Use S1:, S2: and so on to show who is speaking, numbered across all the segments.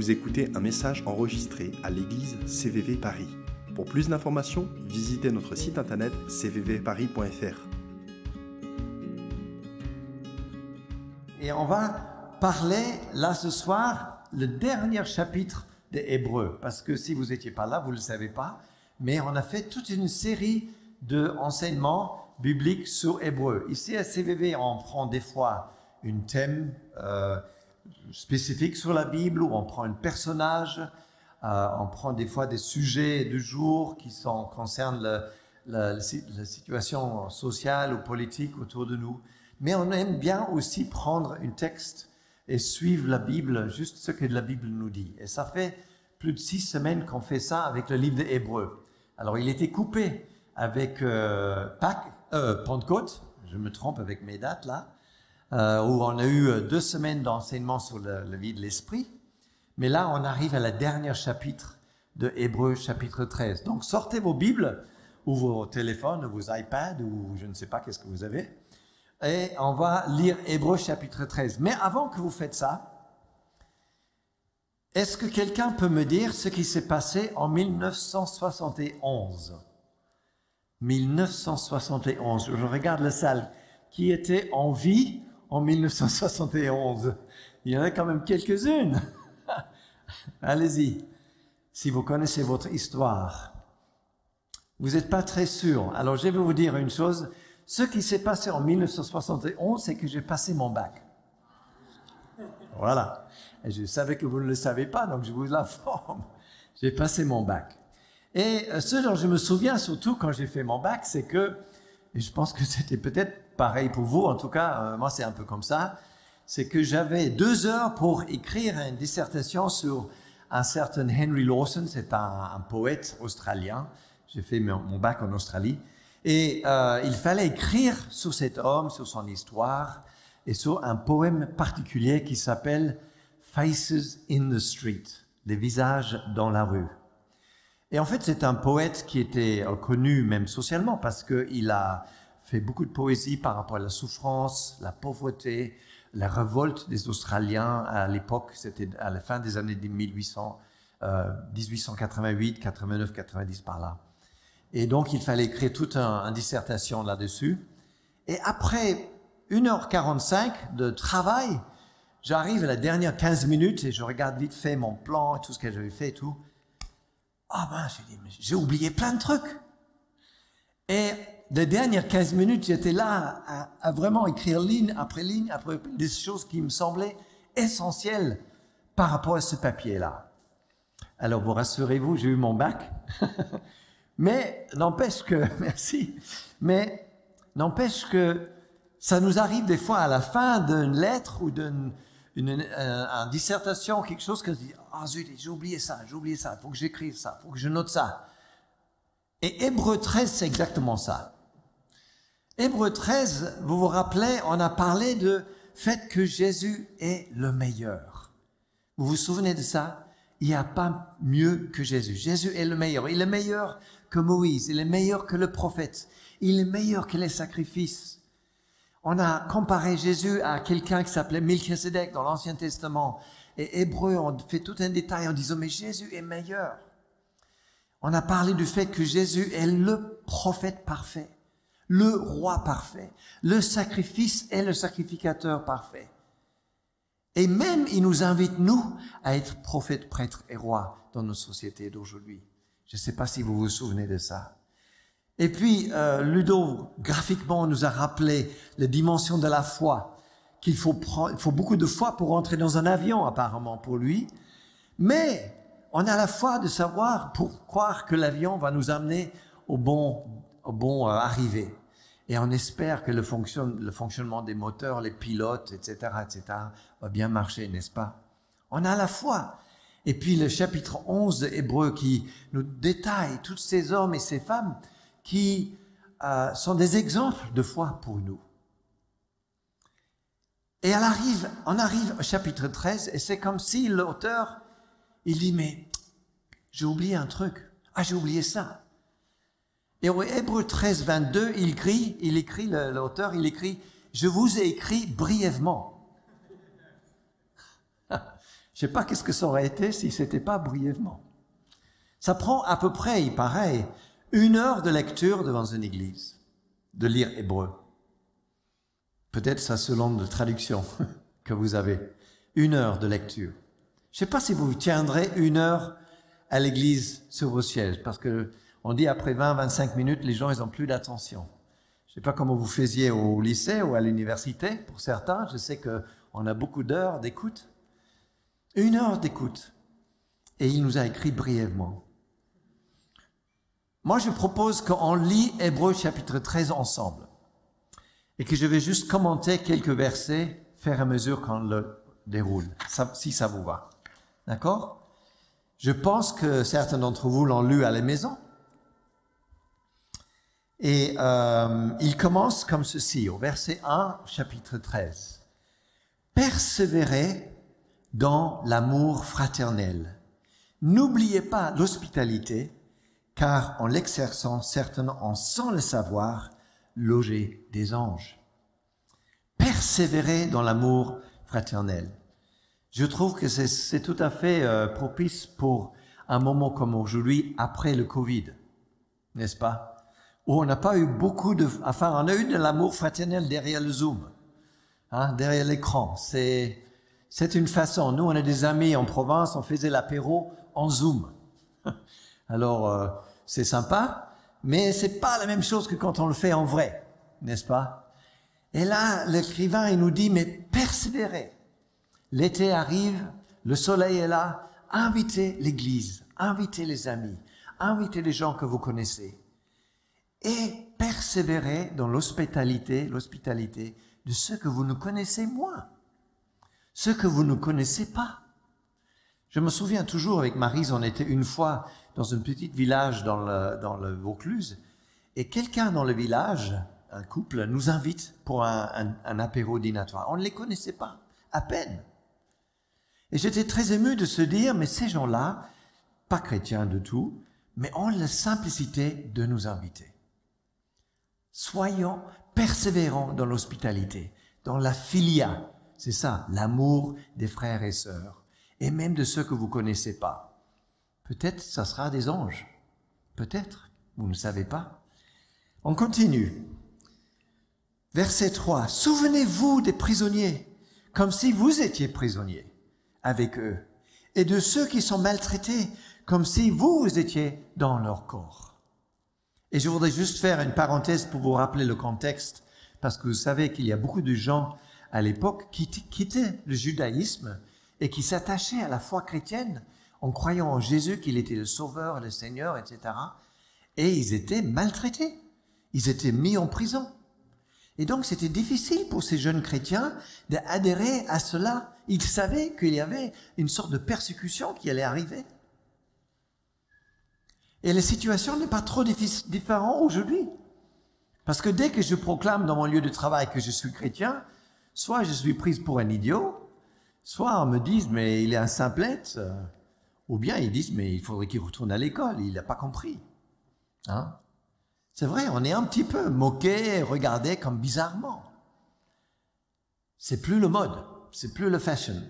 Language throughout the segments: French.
S1: Vous écoutez un message enregistré à l'église CVV Paris. Pour plus d'informations, visitez notre site internet cvvparis.fr.
S2: Et on va parler là ce soir le dernier chapitre des Hébreux. Parce que si vous n'étiez pas là, vous ne le savez pas. Mais on a fait toute une série d'enseignements bibliques sur Hébreux. Ici à CVV, on prend des fois un thème euh, spécifique sur la Bible ou on prend un personnage. Euh, on prend des fois des sujets du jour qui sont, concernent la, situation sociale ou politique autour de nous. Mais on aime bien aussi prendre un texte et suivre la Bible, juste ce que la Bible nous dit. Et ça fait plus de six semaines qu'on fait ça avec le livre des Hébreux. Alors, il était coupé avec euh, Pâques, euh, Pentecôte, je me trompe avec mes dates là, euh, où on a eu deux semaines d'enseignement sur la vie de l'esprit. Mais là, on arrive à la dernière chapitre de Hébreux, chapitre 13. Donc, sortez vos Bibles ou vos téléphones ou vos iPads ou je ne sais pas qu'est-ce que vous avez. Et on va lire Hébreux, chapitre 13. Mais avant que vous faites ça, est-ce que quelqu'un peut me dire ce qui s'est passé en 1971 1971. Je regarde la salle. Qui était en vie en 1971 Il y en a quand même quelques-unes. Allez-y. Si vous connaissez votre histoire, vous n'êtes pas très sûr. Alors je vais vous dire une chose. Ce qui s'est passé en 1971, c'est que j'ai passé mon bac. Voilà. Et je savais que vous ne le savez pas, donc je vous l'informe. J'ai passé mon bac. Et ce dont je me souviens surtout quand j'ai fait mon bac, c'est que, et je pense que c'était peut-être pareil pour vous, en tout cas, euh, moi c'est un peu comme ça, c'est que j'avais deux heures pour écrire une dissertation sur un certain Henry Lawson, c'est un, poète australien. J'ai fait mon, mon, bac en Australie. Et euh, il fallait écrire sur cet homme, sur son histoire, et sur un poème particulier qui s'appelle Faces in the Street, les visages dans la rue. Et en fait, c'est un poète qui était connu même socialement parce qu'il a fait beaucoup de poésie par rapport à la souffrance, la pauvreté, la révolte des Australiens à l'époque, c'était à la fin des années 1800, euh, 1888, 89, 90 par là. Et donc, il fallait écrire toute une un dissertation là-dessus. Et après 1h45 de travail, j'arrive à la dernière 15 minutes et je regarde vite fait mon plan et tout ce que j'avais fait et tout. Ah ben, j'ai dit, j'ai oublié plein de trucs. Et les dernières 15 minutes, j'étais là à, vraiment écrire ligne après ligne après des choses qui me semblaient essentielles par rapport à ce papier-là. Alors, vous rassurez-vous, j'ai eu mon bac. mais n'empêche que, merci, mais n'empêche que ça nous arrive des fois à la fin d'une lettre ou d'une une, une, dissertation, quelque chose que je dis, ah zut, j'ai oublié ça, j'ai oublié ça, il faut que j'écrive ça, il faut que je note ça. Et Hébreu 13, c'est exactement ça. Hébreu 13, vous vous rappelez, on a parlé de fait que Jésus est le meilleur. Vous vous souvenez de ça? Il n'y a pas mieux que Jésus. Jésus est le meilleur. Il est meilleur que Moïse, il est meilleur que le prophète, il est meilleur que les sacrifices. On a comparé Jésus à quelqu'un qui s'appelait Melchizedek dans l'Ancien Testament. Et Hébreu, on fait tout un détail en disant, mais Jésus est meilleur. On a parlé du fait que Jésus est le prophète parfait, le roi parfait, le sacrifice et le sacrificateur parfait. Et même, il nous invite, nous, à être prophète, prêtre et roi dans nos sociétés d'aujourd'hui. Je ne sais pas si vous vous souvenez de ça. Et puis, euh, Ludo, graphiquement, nous a rappelé la dimension de la foi, qu'il faut, il faut beaucoup de foi pour entrer dans un avion, apparemment, pour lui. Mais on a la foi de savoir, pour croire que l'avion va nous amener au bon, au euh, arrivée. Et on espère que le, fonction, le fonctionnement des moteurs, les pilotes, etc., etc., va bien marcher, n'est-ce pas? On a la foi. Et puis le chapitre 11 de Hébreu qui nous détaille tous ces hommes et ces femmes qui euh, sont des exemples de foi pour nous. Et elle arrive, on arrive au chapitre 13 et c'est comme si l'auteur, il dit, mais j'ai oublié un truc. Ah, j'ai oublié ça. Et au Hébreu 13, 22, il écrit, il écrit, l'auteur, il écrit, je vous ai écrit brièvement. Je sais pas qu'est-ce que ça aurait été si c'était pas brièvement. Ça prend à peu près, il paraît, une heure de lecture devant une église, de lire hébreu. Peut-être ça selon la traduction que vous avez. Une heure de lecture. Je sais pas si vous tiendrez une heure à l'église sur vos sièges, parce que on dit après 20, 25 minutes, les gens, ils ont plus d'attention. Je sais pas comment vous faisiez au lycée ou à l'université. Pour certains, je sais que on a beaucoup d'heures d'écoute. Une heure d'écoute. Et il nous a écrit brièvement. Moi, je propose qu'on lit Hébreu chapitre 13 ensemble. Et que je vais juste commenter quelques versets, faire à mesure qu'on le déroule, si ça vous va. D'accord? Je pense que certains d'entre vous l'ont lu à la maison. Et euh, il commence comme ceci, au verset 1, chapitre 13. Persévérez dans l'amour fraternel. N'oubliez pas l'hospitalité, car en l'exerçant certainement sans le savoir, loger des anges. Persévérez dans l'amour fraternel. Je trouve que c'est tout à fait euh, propice pour un moment comme aujourd'hui, après le Covid, n'est-ce pas? Où on n'a pas eu beaucoup de... Enfin, on a eu de l'amour fraternel derrière le Zoom, hein, derrière l'écran. C'est c'est une façon. Nous, on a des amis en province, on faisait l'apéro en Zoom. Alors, euh, c'est sympa, mais c'est pas la même chose que quand on le fait en vrai, n'est-ce pas? Et là, l'écrivain, il nous dit, mais persévérez. L'été arrive, le soleil est là, invitez l'église, invitez les amis, invitez les gens que vous connaissez. Et persévérez dans l'hospitalité, l'hospitalité de ceux que vous ne connaissez moins ce que vous ne connaissez pas. Je me souviens toujours avec Marise, on était une fois dans un petit village dans le, dans le Vaucluse, et quelqu'un dans le village, un couple, nous invite pour un, un, apéro dînatoire. On ne les connaissait pas, à peine. Et j'étais très ému de se dire, mais ces gens-là, pas chrétiens de tout, mais ont la simplicité de nous inviter. Soyons persévérants dans l'hospitalité, dans la filia, c'est ça, l'amour des frères et sœurs, et même de ceux que vous connaissez pas. Peut-être ça sera des anges. Peut-être, vous ne savez pas. On continue. Verset 3. Souvenez-vous des prisonniers, comme si vous étiez prisonniers avec eux, et de ceux qui sont maltraités, comme si vous étiez dans leur corps. Et je voudrais juste faire une parenthèse pour vous rappeler le contexte, parce que vous savez qu'il y a beaucoup de gens à l'époque, quittaient le judaïsme et qui s'attachaient à la foi chrétienne en croyant en Jésus qu'il était le Sauveur, le Seigneur, etc. Et ils étaient maltraités. Ils étaient mis en prison. Et donc c'était difficile pour ces jeunes chrétiens d'adhérer à cela. Ils savaient qu'il y avait une sorte de persécution qui allait arriver. Et la situation n'est pas trop différente aujourd'hui. Parce que dès que je proclame dans mon lieu de travail que je suis chrétien, soit je suis prise pour un idiot, soit on me dise mais il est un simplette, euh, ou bien ils disent mais il faudrait qu'il retourne à l'école, il n'a pas compris. Hein C'est vrai, on est un petit peu moqué, regardé comme bizarrement. C'est plus le mode, c'est plus le fashion.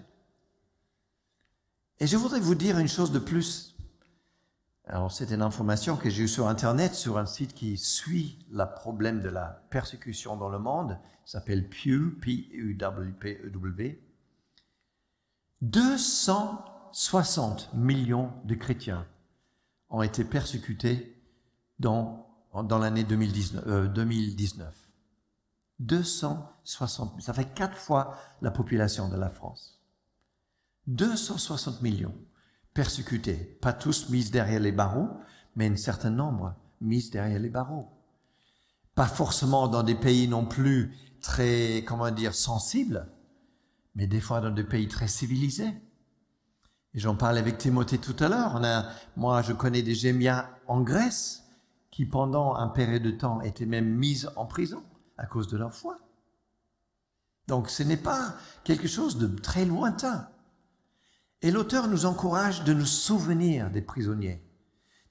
S2: Et je voudrais vous dire une chose de plus. Alors, c'est une information que j'ai eue sur Internet, sur un site qui suit le problème de la persécution dans le monde s'appelle Pew, P-U-W-P-E-W. 260 millions de chrétiens ont été persécutés dans, dans l'année 2019, 2019. 260, ça fait quatre fois la population de la France. 260 millions persécutés, pas tous mis derrière les barreaux, mais un certain nombre mis derrière les barreaux. Pas forcément dans des pays non plus très, comment dire, sensible, mais des fois dans des pays très civilisés. Et j'en parlais avec Timothée tout à l'heure. Moi, je connais des gémiens en Grèce qui, pendant un période de temps, étaient même mises en prison à cause de leur foi. Donc, ce n'est pas quelque chose de très lointain. Et l'auteur nous encourage de nous souvenir des prisonniers,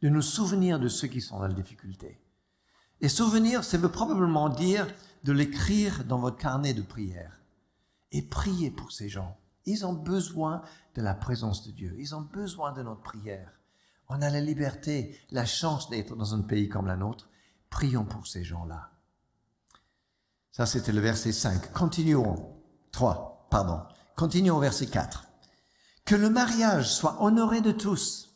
S2: de nous souvenir de ceux qui sont dans la difficulté. Et souvenir, ça veut probablement dire de l'écrire dans votre carnet de prière. Et priez pour ces gens. Ils ont besoin de la présence de Dieu. Ils ont besoin de notre prière. On a la liberté, la chance d'être dans un pays comme la nôtre. Prions pour ces gens-là. Ça, c'était le verset 5. Continuons. 3, pardon. Continuons au verset 4. Que le mariage soit honoré de tous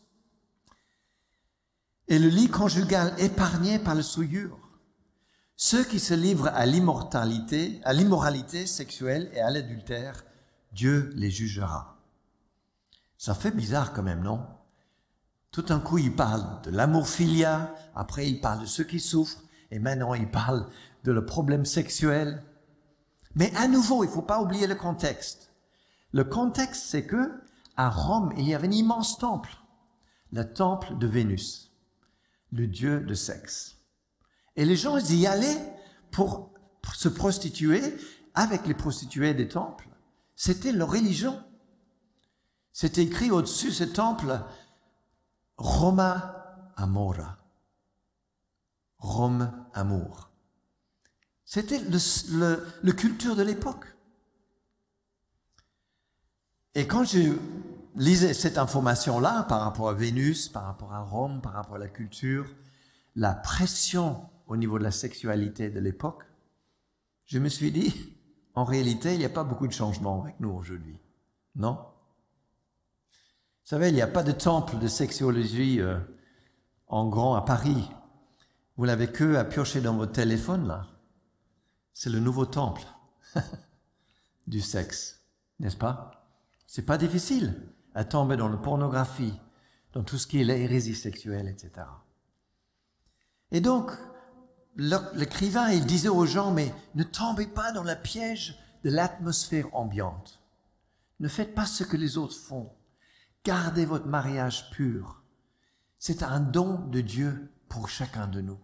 S2: et le lit conjugal épargné par le souillure. Ceux qui se livrent à l'immortalité, à l'immoralité sexuelle et à l'adultère, Dieu les jugera. Ça fait bizarre quand même, non? Tout un coup, il parle de l'amour filia, après il parle de ceux qui souffrent, et maintenant il parle de le problème sexuel. Mais à nouveau, il faut pas oublier le contexte. Le contexte, c'est que à Rome, il y avait un immense temple, le temple de Vénus, le dieu de sexe. Et les gens y allaient pour, se prostituer avec les prostituées des temples. C'était leur religion. C'était écrit au-dessus de ce temple, Roma Amora. Rome amour. C'était le, le, culture de l'époque. Et quand je lisais cette information-là par rapport à Vénus, par rapport à Rome, par rapport à la culture, la pression au niveau de la sexualité de l'époque, je me suis dit, en réalité, il n'y a pas beaucoup de changements avec nous aujourd'hui. Non? Vous savez, il n'y a pas de temple de sexologie euh, en grand à Paris. Vous l'avez que à piocher dans votre téléphone, là. C'est le nouveau temple du sexe, n'est-ce pas? C'est pas difficile à tomber dans la pornographie, dans tout ce qui est l'hérésie sexuelle, etc. Et donc, l'écrivain, il disait aux gens, mais ne tombez pas dans le piège de l'atmosphère ambiante. Ne faites pas ce que les autres font. Gardez votre mariage pur. C'est un don de Dieu pour chacun de nous.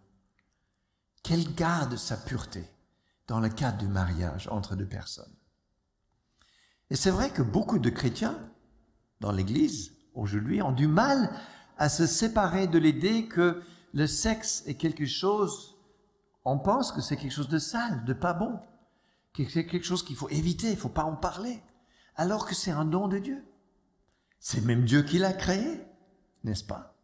S2: Qu'elle garde sa pureté dans le cadre du mariage entre deux personnes. Et c'est vrai que beaucoup de chrétiens dans l'Église aujourd'hui ont du mal à se séparer de l'idée que le sexe est quelque chose on pense que c'est quelque chose de sale, de pas bon, que c'est quelque chose qu'il faut éviter, il faut pas en parler, alors que c'est un don de Dieu. C'est même Dieu qui l'a créé, n'est-ce pas?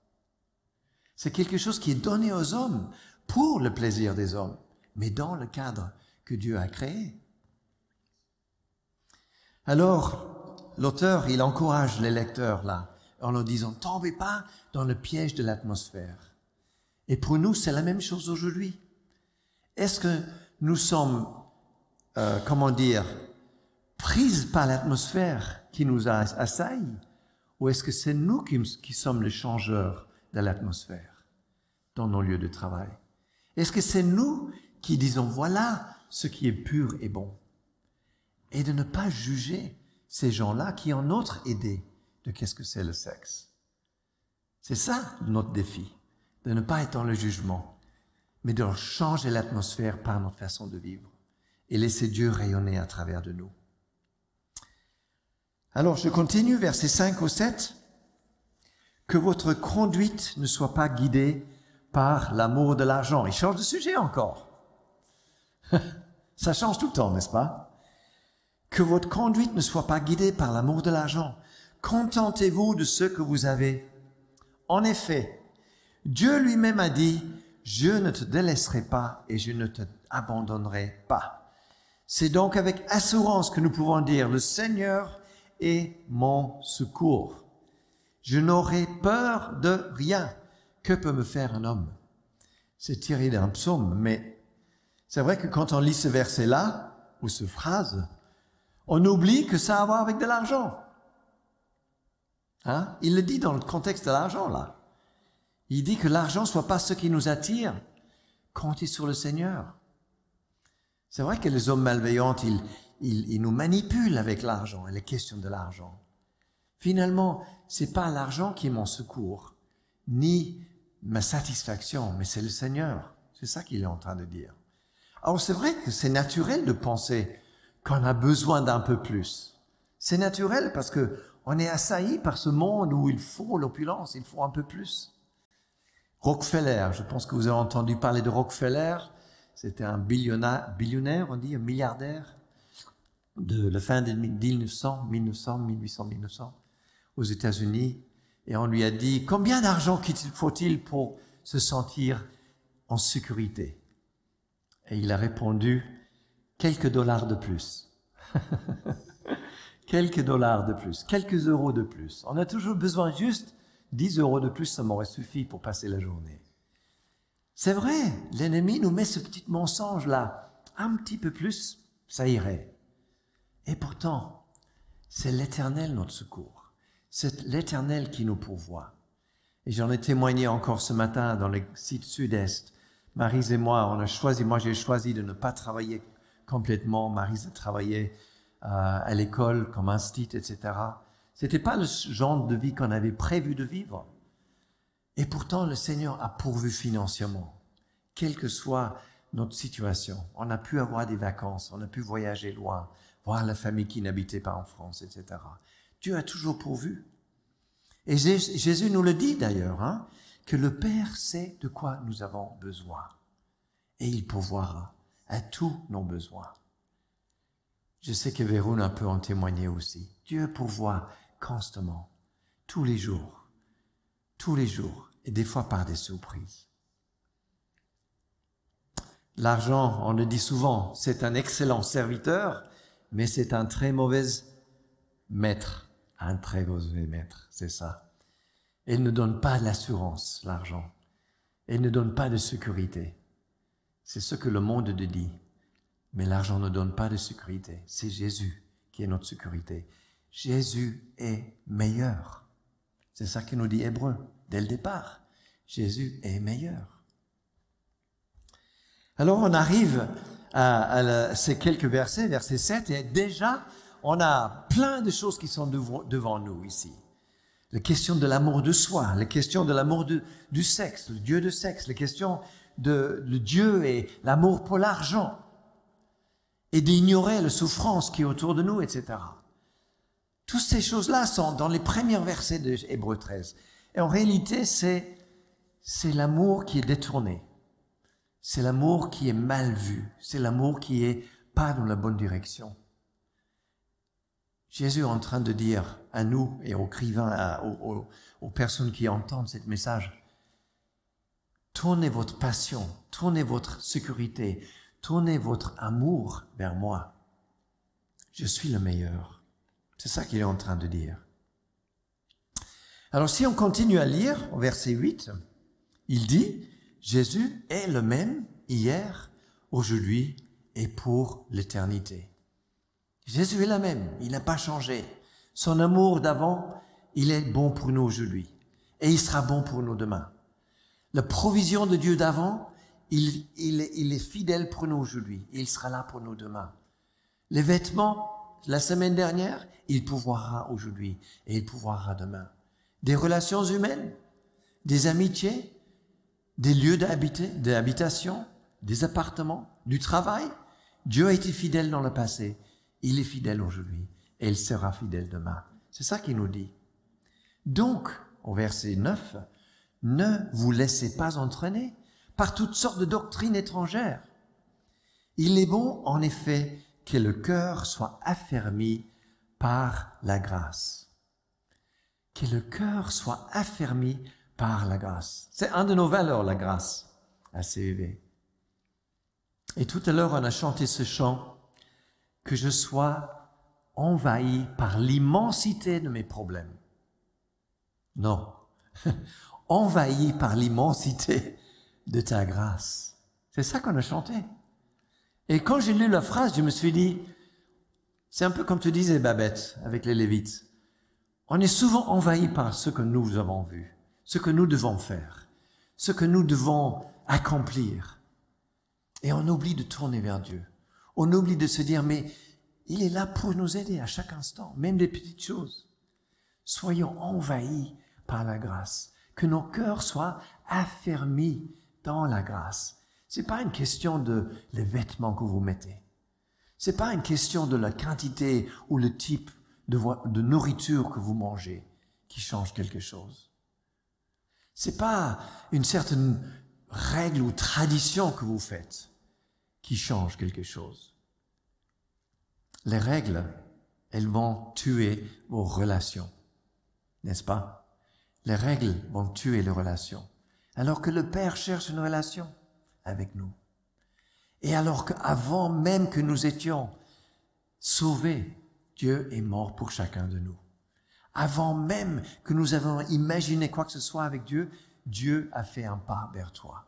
S2: C'est quelque chose qui est donné aux hommes pour le plaisir des hommes, mais dans le cadre que Dieu a créé. Alors, l'auteur, il encourage les lecteurs là, en leur disant, tombez pas dans le piège de l'atmosphère. Et pour nous, c'est la même chose aujourd'hui. Est-ce que nous sommes, euh, comment dire, prises par l'atmosphère qui nous a assaillis ou est-ce que c'est nous qui, qui, sommes les changeurs de l'atmosphère dans nos lieux de travail? Est-ce que c'est nous qui disons voilà ce qui est pur et bon et de ne pas juger ces gens-là qui ont notre idée de qu'est-ce que c'est le sexe? C'est ça notre défi, de ne pas être dans le jugement mais de changer l'atmosphère par notre façon de vivre et laisser Dieu rayonner à travers de nous. Alors je continue, verset 5 au 7. Que votre conduite ne soit pas guidée par l'amour de l'argent. Il change de sujet encore. Ça change tout le temps, n'est-ce pas? Que votre conduite ne soit pas guidée par l'amour de l'argent. Contentez-vous de ce que vous avez. En effet, Dieu lui-même a dit, je ne te délaisserai pas et je ne te abandonnerai pas. C'est donc avec assurance que nous pouvons dire, le Seigneur est mon secours. Je n'aurai peur de rien. Que peut me faire un homme? C'est tiré d'un psaume, mais c'est vrai que quand on lit ce verset-là, ou ce phrase, on oublie que ça a à voir avec de l'argent. Hein? Il le dit dans le contexte de l'argent, là. Il dit que l'argent ne soit pas ce qui nous attire. Comptez sur le Seigneur. C'est vrai que les hommes malveillants, ils, ils, nous manipulent avec l'argent et les questions de l'argent. Finalement, c'est pas l'argent qui est mon secours, ni ma satisfaction, mais c'est le Seigneur. C'est ça qu'il est en train de dire. Alors c'est vrai que c'est naturel de penser qu'on a besoin d'un peu plus. C'est naturel parce que on est assailli par ce monde où il faut l'opulence, il faut un peu plus. Rockefeller, je pense que vous avez entendu parler de Rockefeller. C'était un billionnaire, on dit, un milliardaire de la fin de 1900, 1900, 1800, 1900. aux États-Unis et on lui a dit combien d'argent faut-il pour se sentir en sécurité? Et il a répondu quelques dollars de plus. quelques dollars de plus, quelques euros de plus. On a toujours besoin juste 10 euros de plus, ça m'aurait suffi pour passer la journée. C'est vrai, l'ennemi nous met ce petit mensonge-là. Un petit peu plus, ça irait. Et pourtant, c'est l'Éternel notre secours. C'est l'Éternel qui nous pourvoit. Et j'en ai témoigné encore ce matin dans le site sud-est. Marise et moi, on a choisi, moi j'ai choisi de ne pas travailler complètement. Marise a travaillé euh, à l'école comme institut, etc. C'était pas le genre de vie qu'on avait prévu de vivre. Et pourtant, le Seigneur a pourvu financièrement, quelle que soit notre situation. On a pu avoir des vacances, on a pu voyager loin, voir la famille qui n'habitait pas en France, etc. Dieu a toujours pourvu. Et Jésus nous le dit d'ailleurs, hein, que le Père sait de quoi nous avons besoin. Et il pourvoira à tous nos besoins. Je sais que Véroune peut en témoigner aussi. Dieu pourvoit constamment, tous les jours, tous les jours, et des fois par des surprises. L'argent, on le dit souvent, c'est un excellent serviteur, mais c'est un très mauvais maître. Un très mauvais maître, c'est ça. Il ne donne pas l'assurance, l'argent. Il ne donne pas de sécurité. C'est ce que le monde dit. Mais l'argent ne donne pas de sécurité. C'est Jésus qui est notre sécurité. Jésus est meilleur. C'est ça que nous dit Hébreu dès le départ. Jésus est meilleur. Alors on arrive à, ces quelques versets, verset 7, et déjà on a plein de choses qui sont devant, nous ici. La question de l'amour de soi, la question de l'amour du sexe, le Dieu de sexe, la question de Dieu et l'amour pour l'argent, et d'ignorer la souffrance qui est autour de nous, etc. Toutes ces choses-là sont dans les premiers versets de Hébreu 13. Et en réalité, c'est, c'est l'amour qui est détourné. C'est l'amour qui est mal vu. C'est l'amour qui est pas dans la bonne direction. Jésus est en train de dire à nous et aux écrivains, aux, aux personnes qui entendent ce message, tournez votre passion, tournez votre sécurité, tournez votre amour vers moi. Je suis le meilleur. C'est ça qu'il est en train de dire. Alors si on continue à lire au verset 8, il dit, Jésus est le même hier, aujourd'hui et pour l'éternité. Jésus est le même, il n'a pas changé. Son amour d'avant, il est bon pour nous aujourd'hui et il sera bon pour nous demain. La provision de Dieu d'avant, il, est fidèle pour nous aujourd'hui il sera là pour nous demain. Les vêtements, la semaine dernière, il pouvoira aujourd'hui et il pouvoira demain. Des relations humaines, des amitiés, des lieux d'habitation, des appartements, du travail. Dieu a été fidèle dans le passé. Il est fidèle aujourd'hui et il sera fidèle demain. C'est ça qu'il nous dit. Donc, au verset 9, ne vous laissez pas entraîner par toutes sortes de doctrines étrangères. Il est bon, en effet, que le cœur soit affermi par la grâce. Que le cœur soit affermi par la grâce. C'est un de nos valeurs, la grâce, à CEV. Et tout à l'heure, on a chanté ce chant, que je sois envahi par l'immensité de mes problèmes. Non, envahi par l'immensité de ta grâce. C'est ça qu'on a chanté. Et quand j'ai lu la phrase, je me suis dit, c'est un peu comme tu disais, Babette, avec les Lévites. On est souvent envahi par ce que nous avons vu, ce que nous devons faire, ce que nous devons accomplir. Et on oublie de tourner vers Dieu. On oublie de se dire, mais il est là pour nous aider à chaque instant, même des petites choses. Soyons envahis par la grâce. Que nos cœurs soient affermis dans la grâce. C'est pas une question de les vêtements que vous mettez. C'est pas une question de la quantité ou le type de, nourriture que vous mangez qui change quelque chose. C'est pas une certaine règle ou tradition que vous faites qui change quelque chose. Les règles, elles vont tuer vos relations. n'est-ce pas? Les règles vont tuer les relations. Alors que le Père cherche une relation avec nous. Et alors qu'avant même que nous étions sauvés, Dieu est mort pour chacun de nous. Avant même que nous avons imaginé quoi que ce soit avec Dieu, Dieu a fait un pas vers toi.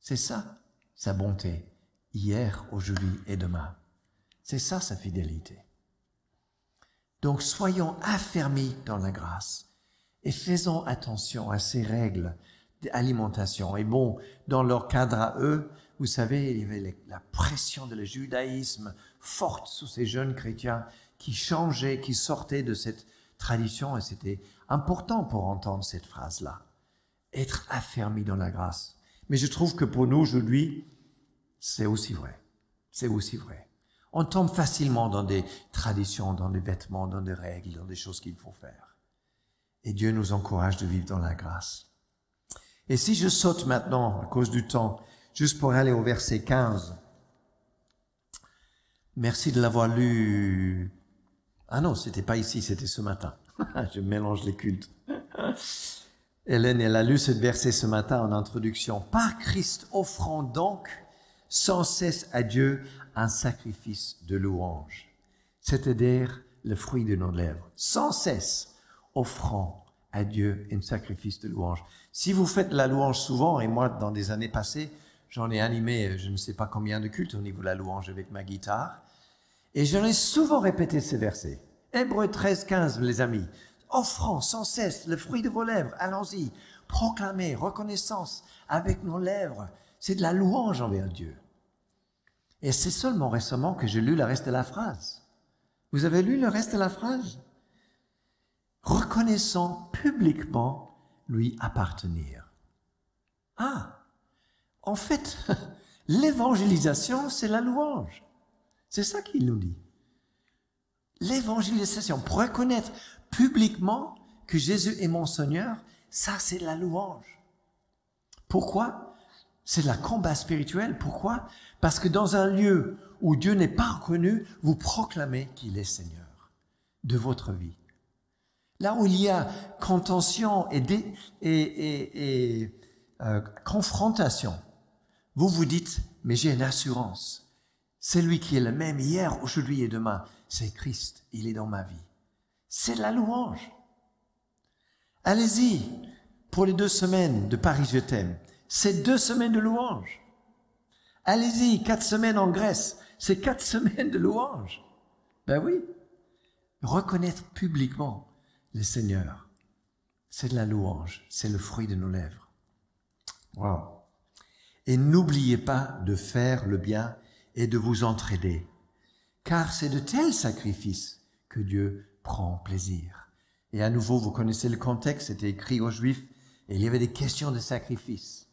S2: C'est ça, sa bonté, hier, aujourd'hui et demain. C'est ça, sa fidélité. Donc soyons affermis dans la grâce et faisons attention à ces règles d'alimentation. Et bon, dans leur cadre à eux, vous savez, il y avait la pression de le judaïsme forte sous ces jeunes chrétiens qui changeaient, qui sortaient de cette tradition, et c'était important pour entendre cette phrase-là. Être affermi dans la grâce. Mais je trouve que pour nous aujourd'hui, c'est aussi vrai. C'est aussi vrai. On tombe facilement dans des traditions, dans des vêtements, dans des règles, dans des choses qu'il faut faire. Et Dieu nous encourage de vivre dans la grâce. Et si je saute maintenant, à cause du temps, juste pour aller au verset 15, merci de l'avoir lu. Ah non, c'était pas ici, c'était ce matin. je mélange les cultes. Hélène, elle a lu ce verset ce matin en introduction. Par Christ, offrant donc sans cesse à Dieu un sacrifice de louange, c'est-à-dire le fruit de nos lèvres. Sans cesse, offrant à Dieu un sacrifice de louange. Si vous faites la louange souvent, et moi, dans des années passées, j'en ai animé je ne sais pas combien de cultes au niveau de la louange avec ma guitare, et j'en ai souvent répété ces versets. Hébreu 13, 15, les amis. Offrant sans cesse le fruit de vos lèvres, allons-y, proclamez reconnaissance avec nos lèvres. C'est de la louange envers Dieu. Et c'est seulement récemment que j'ai lu le reste de la phrase. Vous avez lu le reste de la phrase? Reconnaissant publiquement lui appartenir. Ah, en fait, l'évangélisation, c'est la louange. C'est ça qu'il nous dit. L'évangélisation, pour reconnaître publiquement que Jésus est mon Seigneur, ça c'est la louange. Pourquoi? C'est la combat spirituel. Pourquoi? Parce que dans un lieu où Dieu n'est pas reconnu, vous proclamez qu'il est Seigneur de votre vie. Là où il y a contention et, et, euh, confrontation, vous vous dites, mais j'ai une assurance. Celui qui est le même hier, aujourd'hui et demain, c'est Christ. Il est dans ma vie. C'est la louange. Allez-y pour les deux semaines de Paris Je t'aime. C'est deux semaines de louange. Allez-y, quatre semaines en Grèce. C'est quatre semaines de louange. Ben oui. Reconnaître publiquement le Seigneur. C'est de la louange, c'est le fruit de nos lèvres. Wow. Et n'oubliez pas de faire le bien et de vous entraider, car c'est de tels sacrifices que Dieu prend plaisir. Et à nouveau, vous connaissez le contexte, c'était écrit aux Juifs, et il y avait des questions de sacrifice.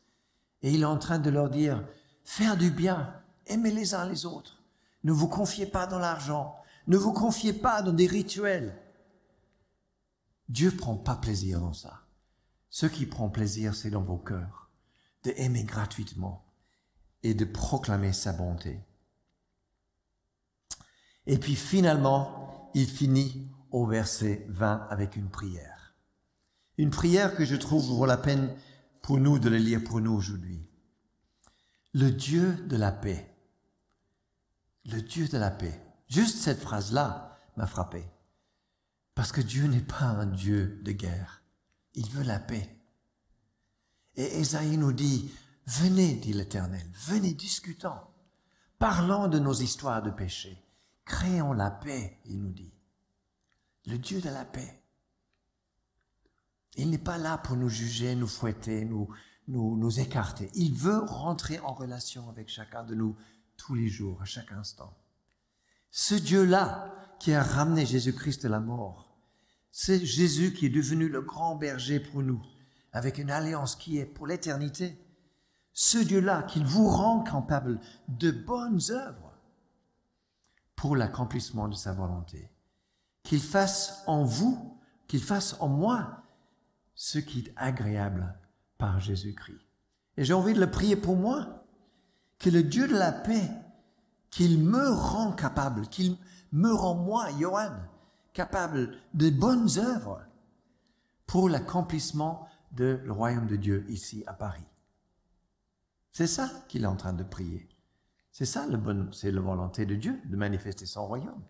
S2: Et il est en train de leur dire, faire du bien, aimez les uns les autres, ne vous confiez pas dans l'argent, ne vous confiez pas dans des rituels, Dieu prend pas plaisir dans ça. Ce qui prend plaisir, c'est dans vos cœurs, de aimer gratuitement et de proclamer sa bonté. Et puis finalement, il finit au verset 20 avec une prière. Une prière que je trouve vaut la peine pour nous de le lire pour nous aujourd'hui. Le Dieu de la paix. Le Dieu de la paix. Juste cette phrase-là m'a frappé. Parce que Dieu n'est pas un Dieu de guerre. Il veut la paix. Et Esaïe nous dit, venez, dit l'Éternel, venez discutons, parlons de nos histoires de péché, créons la paix, il nous dit. Le Dieu de la paix. Il n'est pas là pour nous juger, nous fouetter, nous, nous, nous écarter. Il veut rentrer en relation avec chacun de nous tous les jours, à chaque instant. Ce Dieu-là qui a ramené Jésus-Christ de la mort, c'est Jésus qui est devenu le grand berger pour nous, avec une alliance qui est pour l'éternité. Ce Dieu-là qu'il vous rend capable de bonnes œuvres pour l'accomplissement de sa volonté. Qu'il fasse en vous, qu'il fasse en moi ce qui est agréable par Jésus-Christ. Et j'ai envie de le prier pour moi, que le Dieu de la paix, qu'il me rend capable, qu'il me rend moi, Johan, capable de bonnes œuvres pour l'accomplissement de le royaume de Dieu ici à Paris. C'est ça qu'il est en train de prier. C'est ça le bon, c'est la volonté de Dieu de manifester son royaume.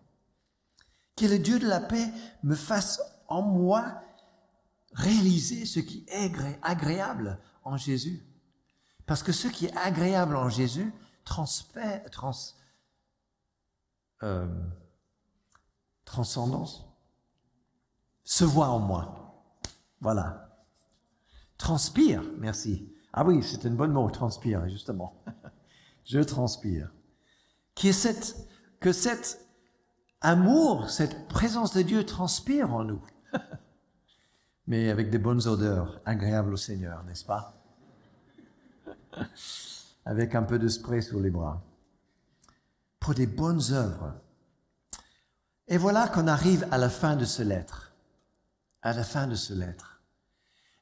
S2: Que le Dieu de la paix me fasse en moi réaliser ce qui est agréable en Jésus. Parce que ce qui est agréable en Jésus transfère, trans, euh, transcendance, se voit en moi. Voilà. Transpire, merci. Ah oui, c'est un bon mot, transpire, justement. Je transpire. Qui est cette, que cet amour, cette présence de Dieu transpire en nous. Mais avec des bonnes odeurs, agréables au Seigneur, n'est-ce pas? avec un peu de spray sur les bras. Pour des bonnes œuvres. Et voilà qu'on arrive à la fin de ce lettre. À la fin de ce lettre.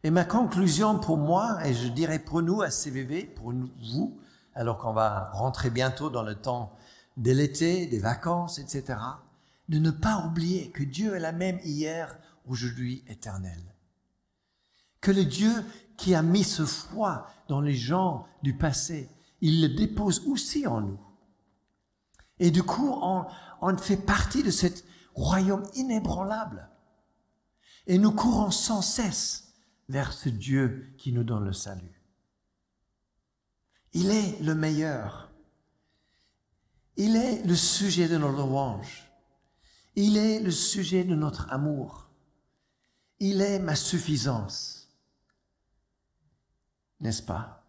S2: Et ma conclusion pour moi, et je dirais pour nous à CVV, pour vous, alors qu'on va rentrer bientôt dans le temps de l'été, des vacances, etc., de ne pas oublier que Dieu est la même hier, aujourd'hui, éternel. Que le Dieu qui a mis ce foi dans les gens du passé, il le dépose aussi en nous. Et du coup, on, fait partie de ce royaume inébranlable. Et nous courons sans cesse vers ce Dieu qui nous donne le salut. Il est le meilleur. Il est le sujet de nos louanges. Il est le sujet de notre amour. Il est ma suffisance n'est-ce pas?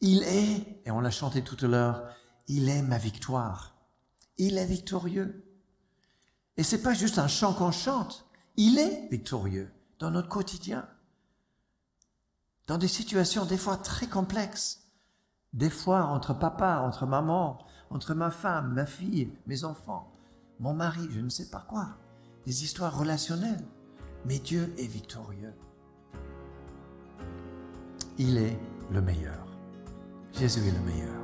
S2: Il est, et on l'a chanté tout à l'heure, il est ma victoire. Il est victorieux. Et c'est pas juste un chant qu'on chante, il est victorieux dans notre quotidien. Dans des situations des fois très complexes, des fois entre papa, entre maman, entre ma femme, ma fille, mes enfants, mon mari, je ne sais pas quoi, des histoires relationnelles. Mais Dieu est victorieux. Il est le meilleur. Jésus est le meilleur.